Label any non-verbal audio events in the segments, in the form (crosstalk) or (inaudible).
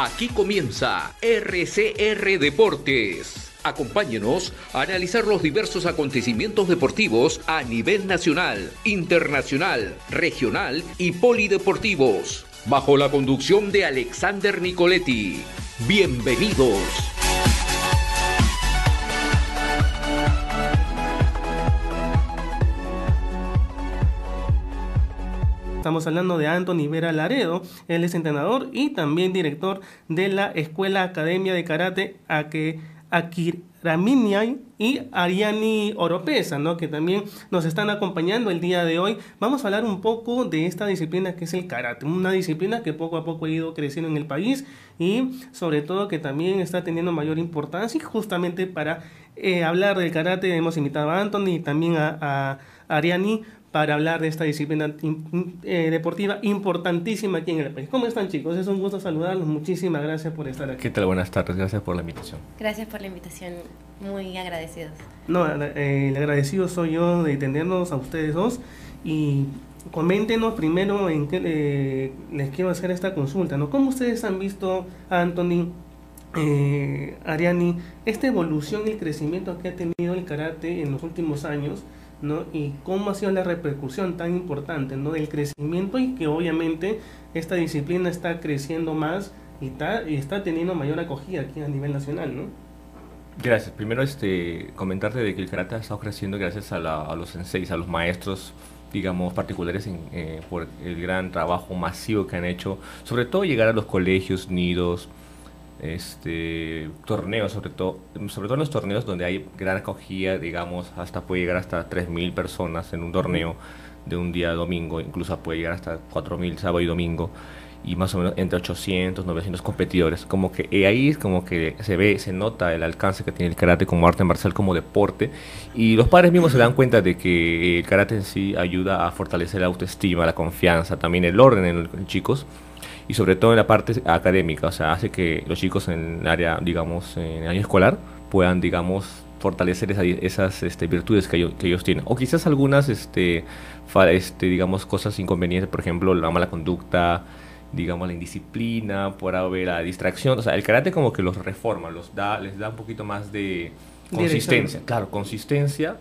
Aquí comienza RCR Deportes. Acompáñenos a analizar los diversos acontecimientos deportivos a nivel nacional, internacional, regional y polideportivos, bajo la conducción de Alexander Nicoletti. Bienvenidos. Estamos hablando de Anthony Vera Laredo, él es entrenador y también director de la Escuela Academia de Karate Akiraminiai y Ariani Oropesa, ¿no? que también nos están acompañando el día de hoy. Vamos a hablar un poco de esta disciplina que es el karate, una disciplina que poco a poco ha ido creciendo en el país y sobre todo que también está teniendo mayor importancia y justamente para eh, hablar del karate hemos invitado a Anthony y también a, a Ariani para hablar de esta disciplina eh, deportiva importantísima aquí en el país. ¿Cómo están chicos? Es un gusto saludarlos. Muchísimas gracias por estar aquí. ¿Qué tal? Buenas tardes. Gracias por la invitación. Gracias por la invitación. Muy agradecidos. No, eh, el agradecido soy yo de tenernos a ustedes dos y coméntenos primero en qué eh, les quiero hacer esta consulta. ¿no? ¿Cómo ustedes han visto, Anthony, eh, Ariani, esta evolución y el crecimiento que ha tenido el karate en los últimos años? ¿No? Y cómo ha sido la repercusión tan importante, ¿no? Del crecimiento y que obviamente esta disciplina está creciendo más y está, y está teniendo mayor acogida aquí a nivel nacional, ¿no? Gracias. Primero, este, comentarte de que el karate ha estado creciendo gracias a, la, a los senseis, a los maestros, digamos, particulares en, eh, por el gran trabajo masivo que han hecho, sobre todo llegar a los colegios, nidos, este torneos, sobre todo, sobre todo en los torneos donde hay gran acogida, digamos, hasta puede llegar hasta 3.000 personas en un torneo de un día domingo, incluso puede llegar hasta 4.000 sábado y domingo, y más o menos entre 800, 900 competidores. Como que y ahí como que se ve, se nota el alcance que tiene el karate como arte marcial, como deporte, y los padres mismos se dan cuenta de que el karate en sí ayuda a fortalecer la autoestima, la confianza, también el orden en los chicos y sobre todo en la parte académica, o sea, hace que los chicos en el área, digamos, en el año escolar puedan, digamos, fortalecer esas este, virtudes que ellos, que ellos, tienen. O quizás algunas, este, este, digamos, cosas inconvenientes, por ejemplo, la mala conducta, digamos, la indisciplina, por haber la distracción. O sea, el karate como que los reforma, los da, les da un poquito más de consistencia. Claro, consistencia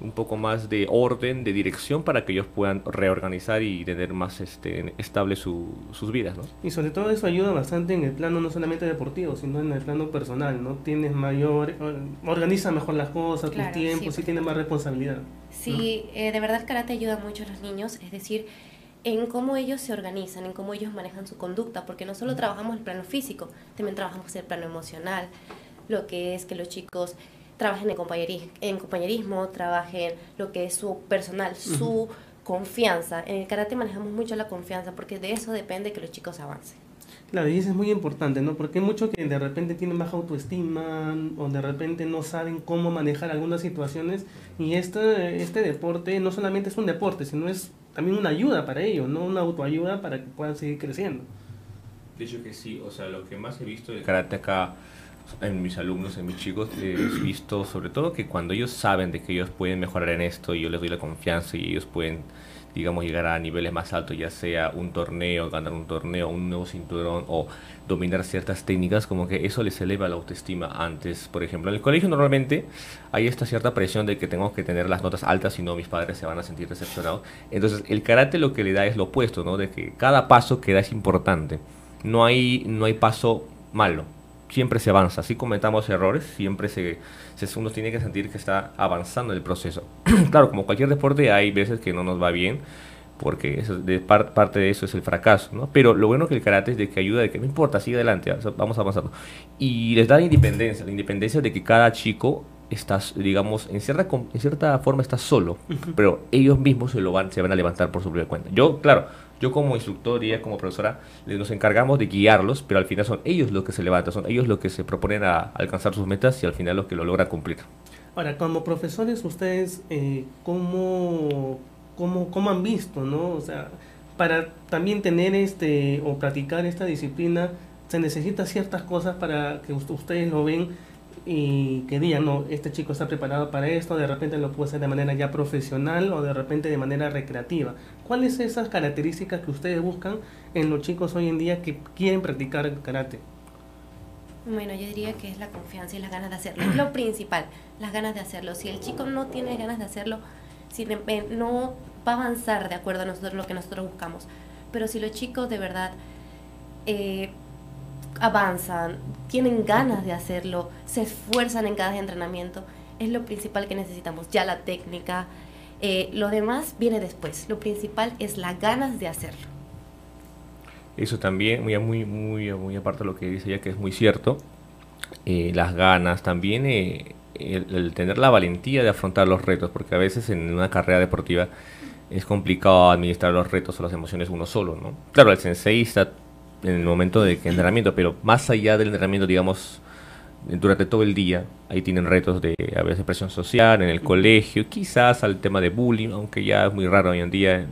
un poco más de orden, de dirección para que ellos puedan reorganizar y tener más este, estable su, sus vidas, ¿no? Y sobre todo eso ayuda bastante en el plano no solamente deportivo, sino en el plano personal, ¿no? Tienes mayor, organiza mejor las cosas, tus tiempos, sí, tienes más responsabilidad. Sí, eh, de verdad el karate ayuda mucho a los niños, es decir, en cómo ellos se organizan, en cómo ellos manejan su conducta, porque no solo trabajamos el plano físico, también trabajamos el plano emocional, lo que es que los chicos trabajen en compañerismo, en compañerismo trabajen lo que es su personal, su confianza. En el karate manejamos mucho la confianza porque de eso depende que los chicos avancen. Claro, y eso es muy importante, ¿no? Porque hay muchos que de repente tienen baja autoestima o de repente no saben cómo manejar algunas situaciones y este, este deporte no solamente es un deporte, sino es también una ayuda para ellos, ¿no? Una autoayuda para que puedan seguir creciendo. De hecho que sí, o sea, lo que más he visto del karate acá en mis alumnos, en mis chicos, he visto sobre todo que cuando ellos saben de que ellos pueden mejorar en esto y yo les doy la confianza y ellos pueden, digamos, llegar a niveles más altos, ya sea un torneo, ganar un torneo, un nuevo cinturón o dominar ciertas técnicas, como que eso les eleva la autoestima antes. Por ejemplo, en el colegio normalmente hay esta cierta presión de que tengo que tener las notas altas, si no mis padres se van a sentir decepcionados. Entonces, el karate lo que le da es lo opuesto, ¿no? De que cada paso que da es importante. No hay, no hay paso malo siempre se avanza. Si cometamos errores, siempre se, se, uno tiene que sentir que está avanzando en el proceso. (clears throat) claro, como cualquier deporte, hay veces que no nos va bien, porque eso, de parte de eso es el fracaso, ¿no? Pero lo bueno que el karate es de que ayuda, de que no importa, sigue adelante, vamos avanzando. Y les da la independencia, la independencia de que cada chico está, digamos, en cierta, en cierta forma está solo, pero ellos mismos se, lo van, se van a levantar por su propia cuenta. Yo, claro, yo como instructor y como profesora nos encargamos de guiarlos, pero al final son ellos los que se levantan, son ellos los que se proponen a alcanzar sus metas y al final los que lo logran cumplir. Ahora, como profesores, ustedes, eh, ¿cómo, cómo, cómo han visto, no? O sea, para también tener este o practicar esta disciplina, se necesita ciertas cosas para que ustedes lo ven y que digan, no, este chico está preparado para esto, de repente lo puede hacer de manera ya profesional o de repente de manera recreativa. ¿Cuáles son esas características que ustedes buscan en los chicos hoy en día que quieren practicar karate? Bueno, yo diría que es la confianza y las ganas de hacerlo. Es lo principal, las ganas de hacerlo. Si el chico no tiene ganas de hacerlo, si no va a avanzar de acuerdo a nosotros lo que nosotros buscamos. Pero si los chicos de verdad eh, avanzan, tienen ganas de hacerlo, se esfuerzan en cada entrenamiento, es lo principal que necesitamos. Ya la técnica, eh, lo demás viene después. Lo principal es las ganas de hacerlo. Eso también, muy, muy, muy, aparte de lo que dice ella, que es muy cierto, eh, las ganas, también eh, el, tener la valentía de afrontar los retos, porque a veces en una carrera deportiva es complicado administrar los retos o las emociones uno solo, ¿no? Claro, el sensei está en el momento de entrenamiento, pero más allá del entrenamiento, digamos, durante todo el día, ahí tienen retos de a veces presión social, en el colegio, quizás al tema de bullying, aunque ya es muy raro hoy en día,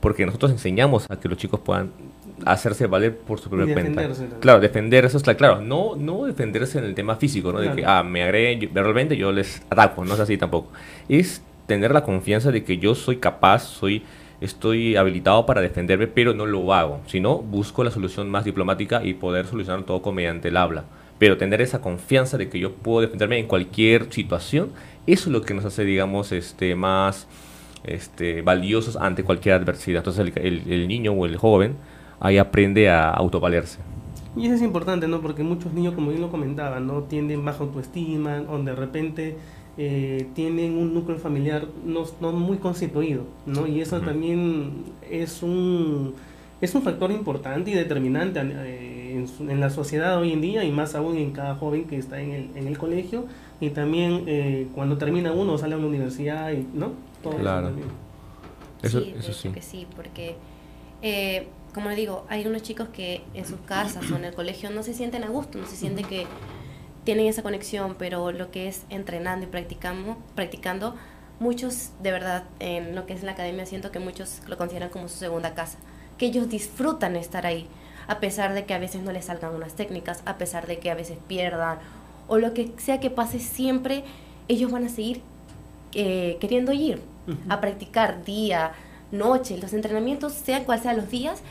porque nosotros enseñamos a que los chicos puedan hacerse valer por su propia cuenta. Claro, defender eso está claro. No, no defenderse en el tema físico, ¿no? De que, ah, me agreden, verbalmente yo les ataco, no es así tampoco. Es tener la confianza de que yo soy capaz, soy estoy habilitado para defenderme, pero no lo hago, sino busco la solución más diplomática y poder solucionar todo mediante el habla. Pero tener esa confianza de que yo puedo defenderme en cualquier situación, eso es lo que nos hace, digamos, este, más este, valiosos ante cualquier adversidad. Entonces el, el niño o el joven ahí aprende a autovalerse. Y eso es importante, ¿no? Porque muchos niños, como bien lo comentaban, ¿no? Tienden baja autoestima, o de repente eh, tienen un núcleo familiar no, no, muy constituido, ¿no? Y eso también es un, es un factor importante y determinante eh, en, la sociedad hoy en día y más aún en cada joven que está en el, en el colegio y también eh, cuando termina uno sale a la universidad, y, ¿no? Todo claro. Eso, sí, eso sí. que sí, porque como le digo, hay unos chicos que en sus casas o en el colegio no se sienten a gusto, no se sienten que tienen esa conexión, pero lo que es entrenando y practicando, practicando muchos de verdad en lo que es la academia siento que muchos lo consideran como su segunda casa, que ellos disfrutan estar ahí, a pesar de que a veces no les salgan unas técnicas, a pesar de que a veces pierdan o lo que sea que pase siempre, ellos van a seguir eh, queriendo ir a practicar día, noche, los entrenamientos, sean cual sean los días,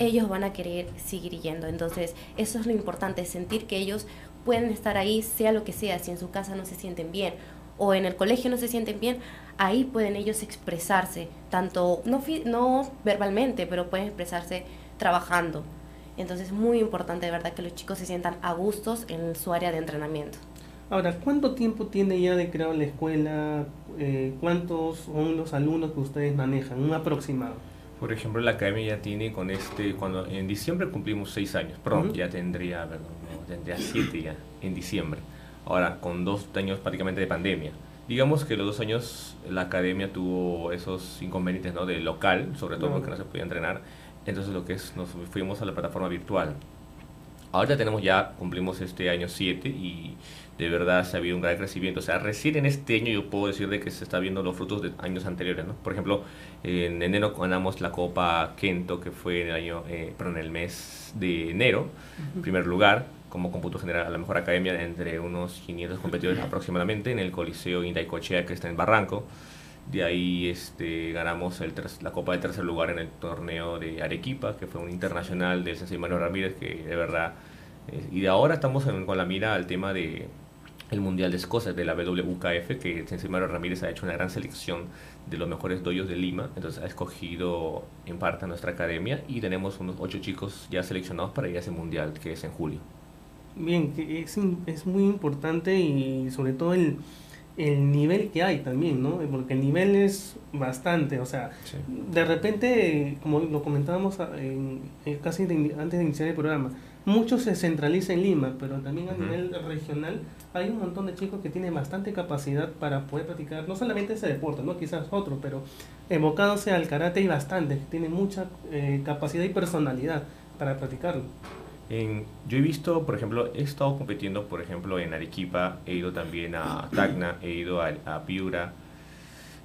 ellos van a querer seguir yendo. Entonces, eso es lo importante, sentir que ellos pueden estar ahí, sea lo que sea, si en su casa no se sienten bien o en el colegio no se sienten bien, ahí pueden ellos expresarse, tanto, no, no verbalmente, pero pueden expresarse trabajando. Entonces es muy importante de verdad que los chicos se sientan a gustos en su área de entrenamiento. Ahora, ¿cuánto tiempo tiene ya de creado la escuela? Eh, ¿Cuántos son los alumnos que ustedes manejan? Un aproximado. Por ejemplo, la academia ya tiene con este, cuando en diciembre cumplimos seis años, perdón, ya tendría, perdón, tendría siete ya en diciembre. Ahora, con dos años prácticamente de pandemia. Digamos que los dos años la academia tuvo esos inconvenientes ¿no? de local, sobre todo porque no se podía entrenar. Entonces lo que es, nos fuimos a la plataforma virtual. Ahora tenemos ya, cumplimos este año 7 y de verdad se ha habido un gran crecimiento. O sea, recién en este año yo puedo decir de que se está viendo los frutos de años anteriores, ¿no? Por ejemplo, en enero ganamos la Copa Kento, que fue en el año, eh, en el mes de enero, en primer lugar, como cómputo general a la mejor academia entre unos 500 competidores aproximadamente en el Coliseo Indaicochea que está en Barranco. De ahí este, ganamos el la Copa de tercer lugar en el torneo de Arequipa, que fue un internacional del Sensei Manuel Ramírez, que de verdad... Eh, y de ahora estamos con la mira al tema de el Mundial de Escocia de la WKF, que Sensei Manuel Ramírez ha hecho una gran selección de los mejores doyos de Lima, entonces ha escogido en parte a nuestra academia y tenemos unos ocho chicos ya seleccionados para ir a ese Mundial, que es en julio. Bien, que es, es muy importante y sobre todo el el nivel que hay también, ¿no? Porque el nivel es bastante, o sea, de repente, como lo comentábamos en, casi antes de iniciar el programa, mucho se centraliza en Lima, pero también a nivel regional hay un montón de chicos que tienen bastante capacidad para poder practicar, no solamente ese deporte, ¿no? Quizás otro, pero evocándose al karate hay bastantes que tienen mucha eh, capacidad y personalidad para practicarlo yo he visto, por ejemplo, he estado compitiendo, por ejemplo, en Arequipa, he ido también a Tacna, he ido a, a Piura,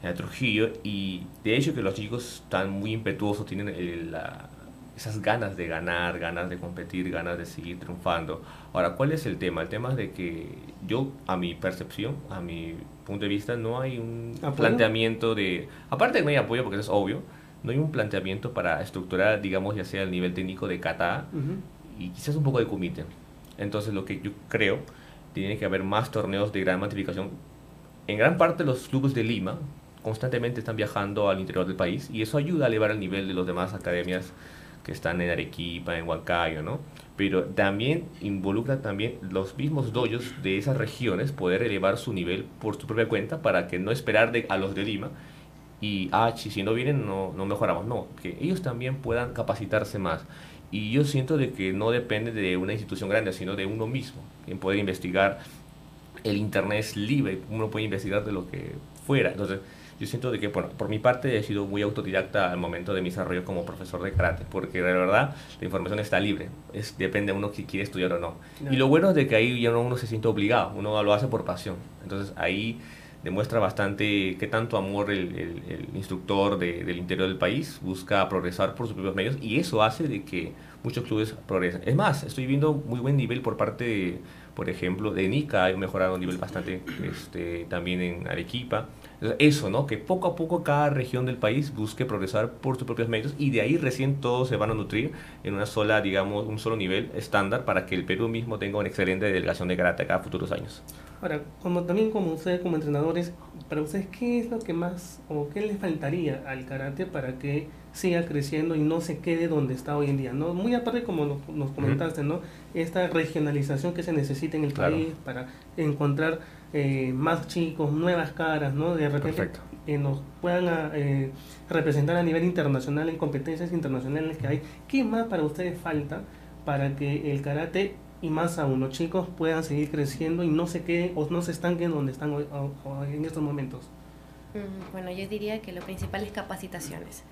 a Trujillo, y de hecho que los chicos están muy impetuosos, tienen esas ganas de ganar, ganas de competir, ganas de seguir triunfando. Ahora, ¿cuál es el tema? El tema es de que yo, a mi percepción, a mi punto de vista, no hay un planteamiento de... Aparte de que no hay apoyo, porque eso es obvio, no hay un planteamiento para estructurar, digamos, ya sea el nivel técnico de kata, y quizás un poco de comité. Entonces lo que yo creo, tiene que haber más torneos de gran masificación. En gran parte los clubes de Lima constantemente están viajando al interior del país y eso ayuda a elevar el nivel de las demás academias que están en Arequipa, en Huancayo, ¿no? Pero también involucra también los mismos doyos de esas regiones poder elevar su nivel por su propia cuenta para que no esperar de, a los de Lima y, ah, si no vienen no, no mejoramos. No, que ellos también puedan capacitarse más. Y yo siento de que no depende de una institución grande, sino de uno mismo, quien puede investigar. El Internet es libre, uno puede investigar de lo que fuera. Entonces, yo siento de que por, por mi parte he sido muy autodidacta al momento de mi desarrollo como profesor de karate, porque de verdad la información está libre, es, depende de uno si quiere estudiar o no. Y lo bueno es de que ahí ya no uno se siente obligado, uno lo hace por pasión. Entonces ahí demuestra bastante qué tanto amor el, el, instructor de, del interior del país busca progresar por sus propios medios y eso hace de que muchos clubes progresen. Es más, estoy viendo muy buen nivel por parte de, por ejemplo, de Nica, ha mejorado un nivel bastante este, también en Arequipa. Eso, ¿no? Que poco a poco cada región del país busque progresar por sus propios medios y de ahí recién todos se van a nutrir en una sola, digamos, un solo nivel estándar para que el Perú mismo tenga una excelente delegación de karate a futuros años. Ahora, como también como ustedes como entrenadores, para ustedes, ¿qué es lo que más o qué les faltaría al karate para que siga creciendo y no se quede donde está hoy en día? ¿no? Muy aparte, como nos, comentaste, ¿no? esta regionalización que se necesita en el país para encontrar eh, más chicos, nuevas caras, ¿no? De repente que nos puedan ah, eh, representar a nivel internacional en competencias internacionales que hay. ¿Qué más para ustedes falta para que el karate y más aún los chicos puedan seguir creciendo y no se queden o no se estanquen donde están hoy, en estos momentos? Mm, bueno, yo diría que lo principal es capacitaciones.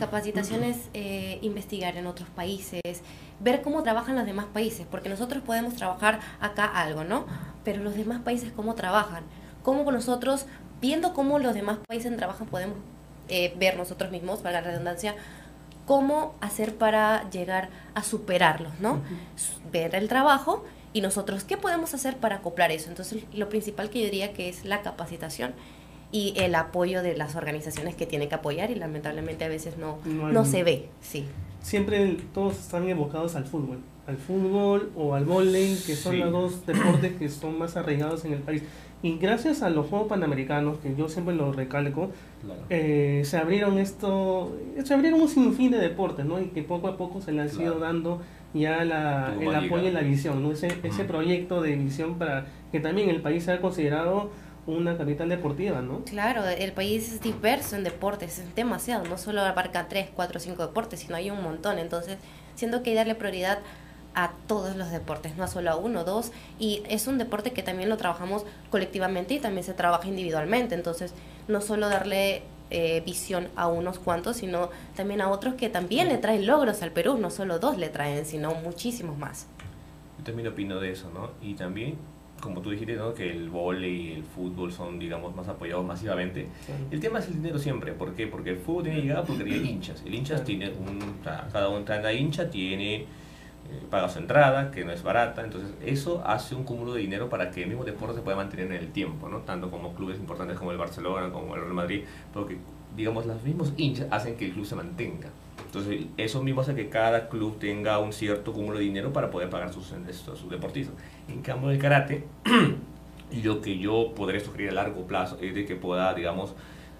Capacitaciones, eh, investigar en otros países, ver cómo trabajan los demás países, porque nosotros podemos trabajar acá algo, ¿no? Pero los demás países cómo trabajan, cómo nosotros, viendo cómo los demás países trabajan, podemos eh, ver nosotros mismos, para la redundancia, cómo hacer para llegar a superarlos, ¿no? Ver el trabajo y nosotros qué podemos hacer para acoplar eso. Entonces, lo principal que yo diría que es la capacitación y el apoyo de las organizaciones que tienen que apoyar y lamentablemente a veces no, no, se ve, sí. Siempre todos están evocados al fútbol, al fútbol o al voleibol, que son los dos deportes que son más arraigados en el país. Y gracias a los Juegos Panamericanos, que yo siempre lo recalco, eh, se abrieron esto, se abrieron un sinfín de deportes, ¿no? Y que poco a poco se le han ido dando ya la, el apoyo y la visión, ¿no? Ese, ese proyecto de visión para que también el país sea considerado una capital deportiva, ¿no? Claro, el país es diverso en deportes, es demasiado, no solo abarca 3, 4, 5 deportes, sino hay un montón, entonces siento que hay que darle prioridad a todos los deportes, no a solo a uno, dos, y es un deporte que también lo trabajamos colectivamente y también se trabaja individualmente, entonces no solo darle eh, visión a unos cuantos, sino también a otros que también le traen logros al Perú, no solo dos le traen, sino muchísimos más. Yo también opino de eso, ¿no? Y también como tú dijiste, ¿no? que el vóley y el fútbol son, digamos, más apoyados masivamente. El tema es el dinero siempre. ¿Por qué? Porque el fútbol tiene llegada porque tiene (clears throat) hinchas. El hinchas tiene un, cada uno cada hincha tiene paga su entrada, que no es barata. Entonces, eso hace un cúmulo de dinero para que el mismo deporte se pueda mantener en el tiempo, ¿no? Tanto como clubes importantes como el Barcelona, como el Real Madrid, porque, digamos, los mismos hinchas hacen que el club se mantenga. Entonces, eso mismo hace que cada club tenga un cierto cúmulo de dinero para poder pagar sus, sus deportistas. En cambio, el karate, (clears throat) lo que yo podré sugerir a largo plazo es de que pueda, digamos,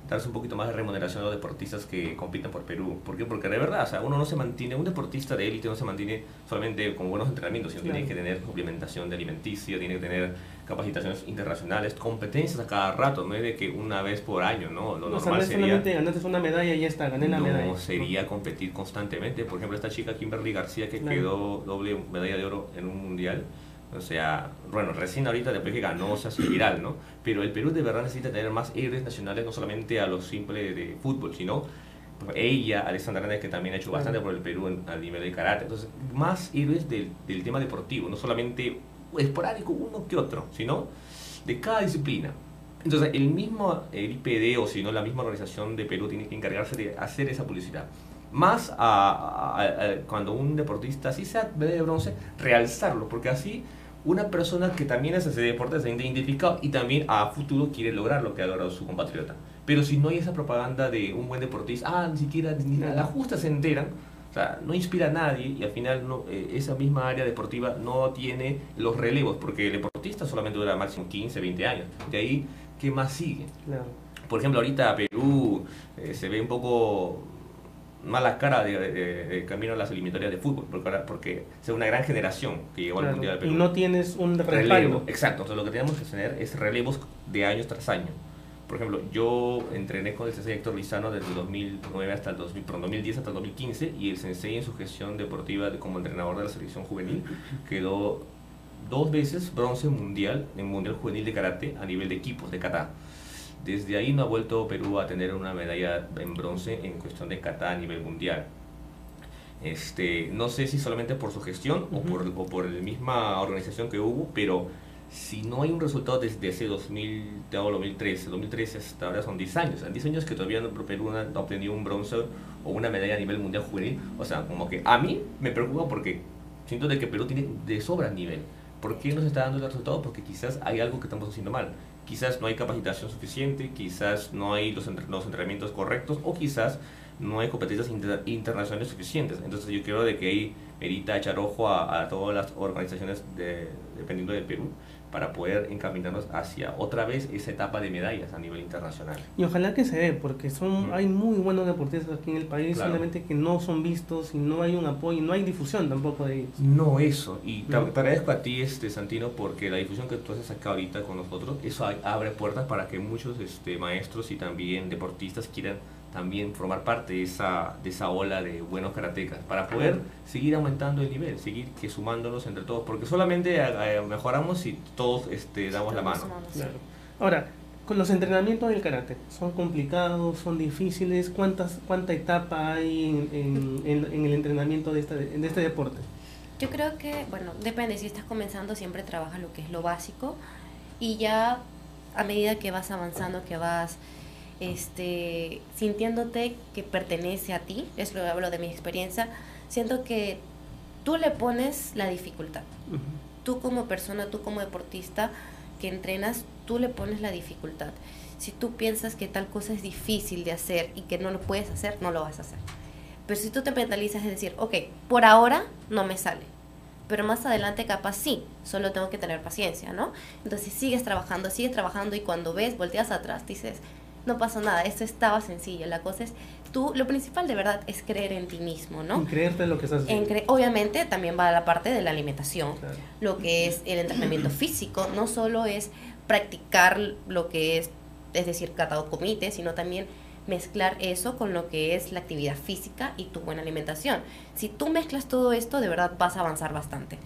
darse un poquito más de remuneración a los deportistas que compiten por Perú. ¿Por qué? Porque de verdad, o sea, uno no se mantiene, un deportista de élite no se mantiene solamente con buenos entrenamientos, sino tiene que tener complementación de alimenticio, tiene que tener capacitaciones internacionales, competencias a cada rato, no es de que una vez por año, ¿no? Lo normal sería... ganaste una medalla y ya está, gané la medalla. No, sería competir constantemente. Por ejemplo, esta chica Kimberly García que quedó doble medalla de oro en un mundial, o sea, bueno, recién ahorita después que ganó se hace viral, ¿no? Pero el Perú de verdad necesita tener más héroes nacionales, no solamente a los simples de fútbol, sino ella, Alessandra Hernández, que también ha hecho bastante por el Perú en, a nivel de karate. Entonces, más héroes del, del tema deportivo, no solamente esporádico uno que otro, sino de cada disciplina. Entonces, el mismo el IPD o si no la misma organización de Perú tiene que encargarse de hacer esa publicidad. Más a, cuando un deportista, así sea de bronce, realzarlo, porque así una persona que también hace ese deporte se identificado y también a futuro quiere lograr lo que ha logrado su compatriota. Pero si no hay esa propaganda de un buen deportista, ah, ni siquiera ni la justa se enteran, O sea, no inspira a nadie y al final no, eh, esa misma área deportiva no tiene los relevos, porque el deportista solamente dura máximo 15, 20 años. De ahí, ¿qué más sigue? Por ejemplo, ahorita Perú eh, se ve un poco mala cara de, camino a las eliminatorias de fútbol, porque, porque es una gran generación que llegó al Mundial de Perú. Y no tienes un relevo. Exacto, entonces lo que tenemos que tener es relevos de años tras año. Por ejemplo, yo entrené con el sensei Héctor Lizano desde el 2009 hasta el 2000, 2010 hasta el 2015 y el sensei en su gestión deportiva como entrenador de la selección juvenil quedó dos veces bronce mundial en Mundial Juvenil de Karate a nivel de equipos de kata. Desde ahí no ha vuelto Perú a tener una medalla en bronce en cuestión de kata a nivel mundial. Este, no sé si solamente por su gestión o, por, o por la misma organización que hubo, pero si no hay un resultado desde ese 2000, 2013, 2013 hasta ahora son 10 años, 10 años que todavía no, Perú no ha obtenido un bronce o una medalla a nivel mundial juvenil, o sea, como que a mí me preocupa porque siento de que Perú tiene de sobra nivel. ¿Por qué no se está dando el resultado? Porque quizás hay algo que estamos haciendo mal. Quizás no hay capacitación suficiente, quizás no hay los, los entrenamientos correctos o quizás no hay competencias internacionales suficientes. Entonces yo creo de que ahí merita echar ojo a, todas las organizaciones de, dependiendo del Perú para poder encaminarnos hacia otra vez esa etapa de medallas a nivel internacional. Y ojalá que se dé, porque son hay muy buenos deportistas aquí en el país, solamente que no son vistos y no hay un apoyo, y no hay difusión tampoco de ellos. No, eso. Y te, agradezco a ti, este Santino, porque la difusión que tú haces acá ahorita con nosotros, eso abre puertas para que muchos este, maestros y también deportistas quieran también formar parte de esa, de esa ola de buenos karatecas para poder seguir aumentando el nivel, seguir que sumándonos entre todos, porque solamente eh, mejoramos si todos este, damos la mano. Ahora, con los entrenamientos del karate, ¿son complicados, son difíciles? ¿Cuántas, ¿Cuánta etapa hay en, en, (laughs) el entrenamiento de este, de este deporte? Yo creo que, bueno, depende, si estás comenzando siempre trabajas lo que es lo básico y ya a medida que vas avanzando, que vas este, sintiéndote que pertenece a ti, es lo que hablo de mi experiencia, siento que tú le pones la dificultad. Tú como persona, tú como deportista que entrenas, tú le pones la dificultad. Si tú piensas que tal cosa es difícil de hacer y que no lo puedes hacer, no lo vas a hacer. Pero si tú te mentalizas de decir, ok, por ahora no me sale, pero más adelante capaz sí, solo tengo que tener paciencia, ¿no? Entonces sigues trabajando, sigues trabajando y cuando ves, volteas atrás, dices, no pasó nada, esto estaba sencillo. La cosa es, tú, lo principal de verdad es creer en ti mismo, ¿no? En creerte en lo que estás haciendo. obviamente también va a la parte de la alimentación, lo que es el entrenamiento físico, no solo es practicar lo que es, es decir, catado comite, sino también mezclar eso con lo que es la actividad física y tu buena alimentación. Si tú mezclas todo esto, de verdad vas a avanzar bastante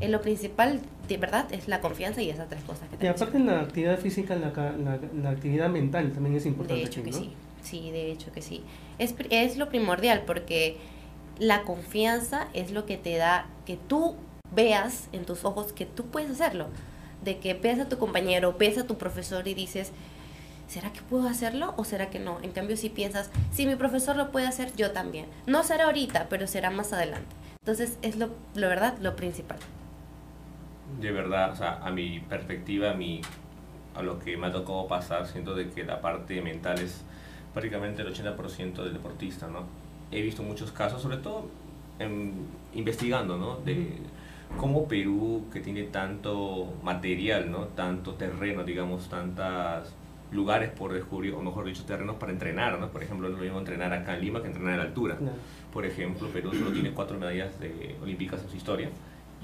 lo principal, de verdad, es la confianza y esas tres cosas que Y aparte en la actividad física, la, la, actividad mental también es importante. De hecho que sí, sí, de hecho que sí. Es, es lo primordial porque la confianza es lo que te da que tú veas en tus ojos que tú puedes hacerlo. De que veas a tu compañero, ves a tu profesor y dices, ¿será que puedo hacerlo o será que no? En cambio, si piensas, si mi profesor lo puede hacer, yo también. No será ahorita, pero será más adelante. Entonces, es lo, lo verdad, lo principal de verdad, o sea, a mi perspectiva, a, mi, a lo que me ha tocado pasar, siento de que la parte mental es prácticamente el 80% del deportista, ¿no? He visto muchos casos, sobre todo investigando, ¿no? De cómo Perú, que tiene tanto material, ¿no? Tanto terreno, digamos, tantos lugares por descubrir, o mejor dicho, terrenos para entrenar, ¿no? Por ejemplo, no lo mismo entrenar acá en Lima que entrenar a la altura. Por ejemplo, Perú solo tiene cuatro medallas de, olímpicas en su historia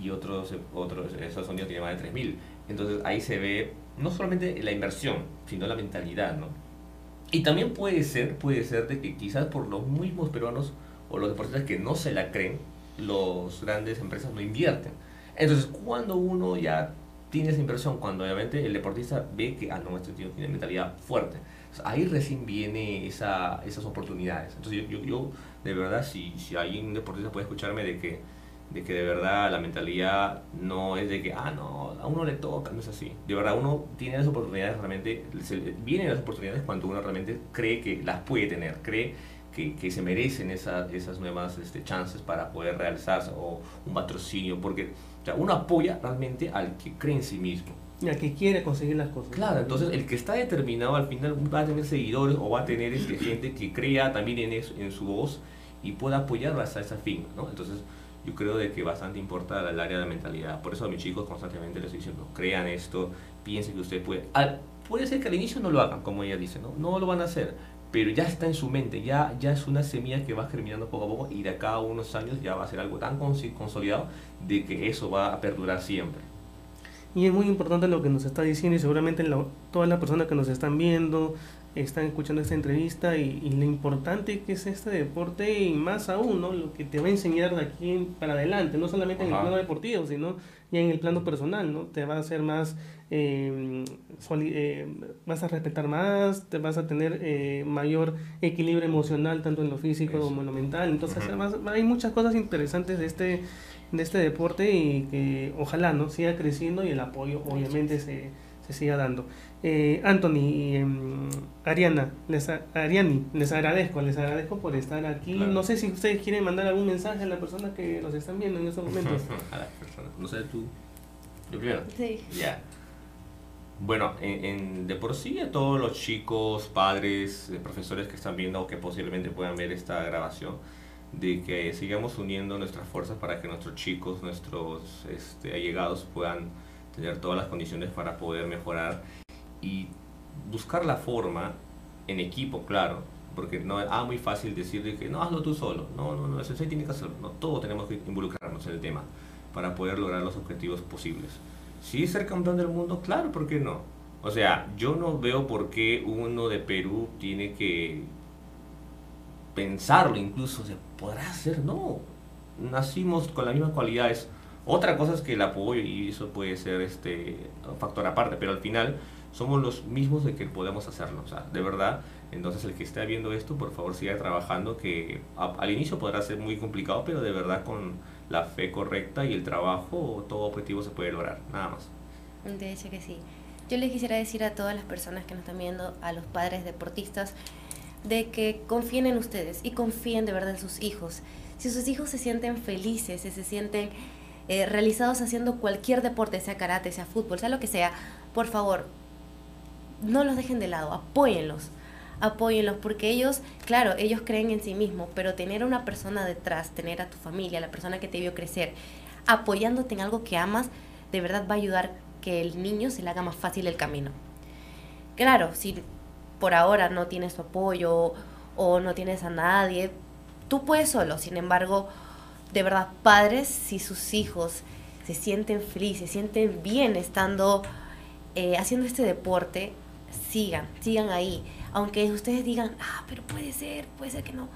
y otros, otros Estados Unidos tiene más de 3.000. Entonces ahí se ve no solamente la inversión, sino la mentalidad, ¿no? Y también puede ser, puede ser de que quizás por los mismos peruanos o los deportistas que no se la creen, los grandes empresas no invierten. Entonces, cuando uno ya tiene esa inversión, cuando obviamente el deportista ve que, ah, no, este tío tiene mentalidad fuerte, ahí recién viene esa, esas oportunidades. Entonces, yo, yo, yo, de verdad, si, si un deportista puede escucharme de que de que de verdad la mentalidad no es de que, ah, no, a uno le toca, no es así. De verdad, uno tiene las oportunidades realmente, vienen las oportunidades cuando uno realmente cree que las puede tener, cree que, que se merecen esas, esas nuevas este, chances para poder realizarse o un patrocinio, porque uno apoya realmente al que cree en sí mismo. Y al que quiere conseguir las cosas. Claro, entonces el que está determinado al final va a tener seguidores o va a tener este, gente que crea también en, eso, en su voz y pueda apoyarlas a ese fin, ¿no? Entonces, yo creo de que bastante importa el área de mentalidad. Por eso a mis chicos constantemente les estoy diciendo, crean esto, piensen que usted puede... puede ser que al inicio no lo hagan, como ella dice, ¿no? No lo van a hacer, pero ya está en su mente, ya, ya es una semilla que va germinando poco a poco y de acá a unos años ya va a ser algo tan consolidado de que eso va a perdurar siempre. Y es muy importante lo que nos está diciendo y seguramente todas las personas que nos están viendo, están escuchando esta entrevista y, lo importante que es este deporte y más aún, ¿no? Lo que te va a enseñar de aquí para adelante, no solamente en el plano deportivo, sino ya en el plano personal, ¿no? Te va a hacer más, eh, eh, vas a respetar más, te vas a tener eh, mayor equilibrio emocional, tanto en lo físico como en lo mental. Entonces, hay muchas cosas interesantes de este, de este deporte y que ojalá, ¿no? Siga creciendo y el apoyo obviamente se, se siga dando. Eh, Anthony y em, Ariana, les, Ariani, les agradezco, les agradezco por estar aquí. No sé si ustedes quieren mandar algún mensaje a las personas que nos están viendo en estos momentos. (laughs) a las personas, no sé tú. Yo primero. Sí. Ya. Bueno, en, de por sí a todos los chicos, padres, eh, profesores que están viendo o que posiblemente puedan ver esta grabación, de que sigamos uniendo nuestras fuerzas para que nuestros chicos, nuestros este, allegados puedan tener todas las condiciones para poder mejorar y buscar la forma en equipo, claro, porque no es ah, muy fácil decirle que no, hazlo tú solo, no, no, no, eso sí tiene que hacerlo, no, todos tenemos que involucrarnos en el tema para poder lograr los objetivos posibles. Si ser campeón del mundo, claro, ¿por qué no? O sea, yo no veo por qué uno de Perú tiene que pensarlo incluso, se podrá hacer, no, nacimos con las mismas cualidades. Otra cosa es que el apoyo y eso puede ser este factor aparte, pero al final somos los mismos de que podemos hacerlo. De verdad, entonces el que esté viendo esto, por favor siga trabajando, que al inicio podrá ser muy complicado, pero de verdad con la fe correcta y el trabajo, todo objetivo se puede lograr, nada más. De hecho que sí. Yo les quisiera decir a todas las personas que nos están viendo, a los padres deportistas, de que confíen en ustedes y confíen de verdad en sus hijos. Si sus hijos se sienten felices, si se sienten eh, realizados haciendo cualquier deporte, sea karate, sea fútbol, sea lo que sea, por favor, no los dejen de lado, apóyenlos, apóyenlos, porque ellos, claro, ellos creen en sí mismos, pero tener a una persona detrás, tener a tu familia, la persona que te vio crecer, apoyándote en algo que amas, de verdad va a ayudar que el niño se le haga más fácil el camino. Claro, si por ahora no tienes su apoyo o no tienes a nadie, tú puedes solo, sin embargo, de verdad, padres, si sus hijos se sienten felices, se sienten bien estando eh, haciendo este deporte, sigan, sigan ahí. Aunque ustedes digan, ah, pero puede ser, puede ser que no.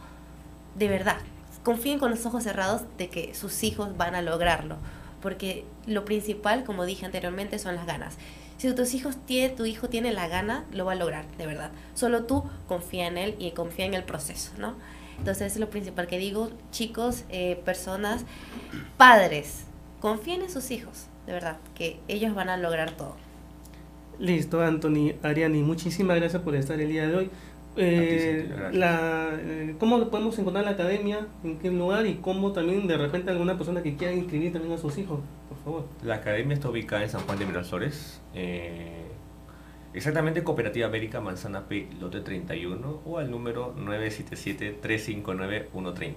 De verdad, confíen con los ojos cerrados de que sus hijos van a lograrlo. Porque lo principal, como dije anteriormente, son las ganas. Si tus hijos tiene, tu hijo tiene la gana, lo va a lograr, de verdad. Solo tú confía en él y confía en el proceso, ¿no? Entonces es lo principal que digo, chicos, eh, personas, padres, confíen en sus hijos, de verdad, que ellos van a lograr todo. Listo, Anthony, Ariani, muchísimas gracias por estar el día de hoy. Eh, la, eh, ¿Cómo podemos encontrar la academia? ¿En qué lugar? Y cómo también de repente alguna persona que quiera inscribir también a sus hijos, por favor. La academia está ubicada en San Juan de Miraflores. Eh, exactamente Cooperativa América Manzana P, lote 31 o al número 977-359-130.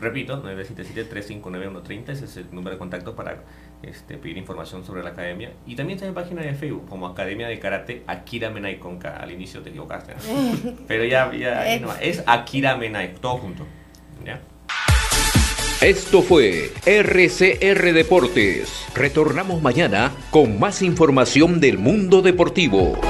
Repito, 977-359-130, ese es el número de contacto para este, pedir información sobre la academia. Y también está en página de Facebook como Academia de Karate Akira Menai con K. Al inicio te equivocaste, (laughs) Pero ya, ya no, es Akira Menai, todo junto. ¿ya? Esto fue RCR Deportes. Retornamos mañana con más información del mundo deportivo.